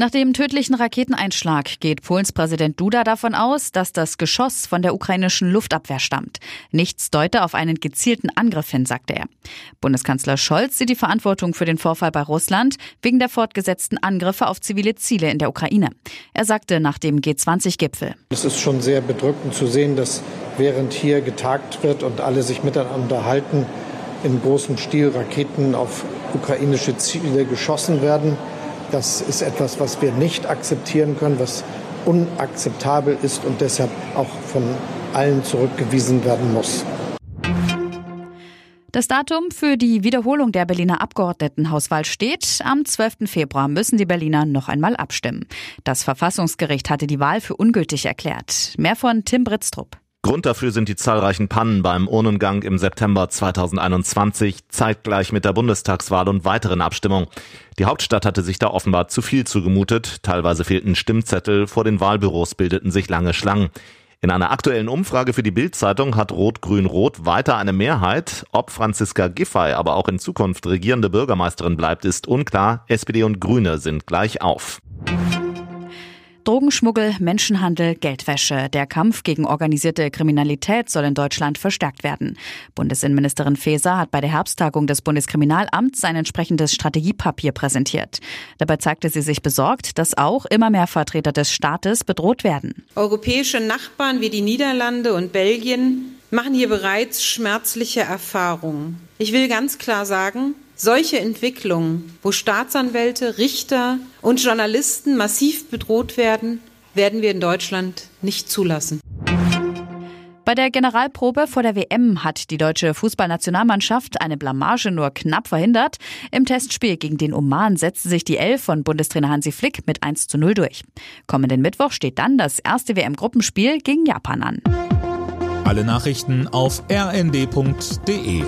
Nach dem tödlichen Raketeneinschlag geht Polens Präsident Duda davon aus, dass das Geschoss von der ukrainischen Luftabwehr stammt. Nichts deute auf einen gezielten Angriff hin, sagte er. Bundeskanzler Scholz sieht die Verantwortung für den Vorfall bei Russland wegen der fortgesetzten Angriffe auf zivile Ziele in der Ukraine. Er sagte nach dem G20-Gipfel. Es ist schon sehr bedrückend zu sehen, dass während hier getagt wird und alle sich miteinander unterhalten, in großem Stil Raketen auf ukrainische Ziele geschossen werden. Das ist etwas, was wir nicht akzeptieren können, was unakzeptabel ist und deshalb auch von allen zurückgewiesen werden muss. Das Datum für die Wiederholung der Berliner Abgeordnetenhauswahl steht. Am 12. Februar müssen die Berliner noch einmal abstimmen. Das Verfassungsgericht hatte die Wahl für ungültig erklärt. Mehr von Tim Britztrup. Grund dafür sind die zahlreichen Pannen beim Urnengang im September 2021, zeitgleich mit der Bundestagswahl und weiteren Abstimmungen. Die Hauptstadt hatte sich da offenbar zu viel zugemutet, teilweise fehlten Stimmzettel, vor den Wahlbüros bildeten sich lange Schlangen. In einer aktuellen Umfrage für die Bild-Zeitung hat Rot-Grün-Rot weiter eine Mehrheit. Ob Franziska Giffey aber auch in Zukunft regierende Bürgermeisterin bleibt, ist unklar. SPD und Grüne sind gleich auf. Drogenschmuggel, Menschenhandel, Geldwäsche. Der Kampf gegen organisierte Kriminalität soll in Deutschland verstärkt werden. Bundesinnenministerin Faeser hat bei der Herbsttagung des Bundeskriminalamts ein entsprechendes Strategiepapier präsentiert. Dabei zeigte sie sich besorgt, dass auch immer mehr Vertreter des Staates bedroht werden. Europäische Nachbarn wie die Niederlande und Belgien machen hier bereits schmerzliche Erfahrungen. Ich will ganz klar sagen, solche Entwicklungen, wo Staatsanwälte, Richter und Journalisten massiv bedroht werden, werden wir in Deutschland nicht zulassen. Bei der Generalprobe vor der WM hat die deutsche Fußballnationalmannschaft eine Blamage nur knapp verhindert. Im Testspiel gegen den Oman setzte sich die Elf von Bundestrainer Hansi Flick mit 1 zu 0 durch. Kommenden Mittwoch steht dann das erste WM-Gruppenspiel gegen Japan an. Alle Nachrichten auf rnd.de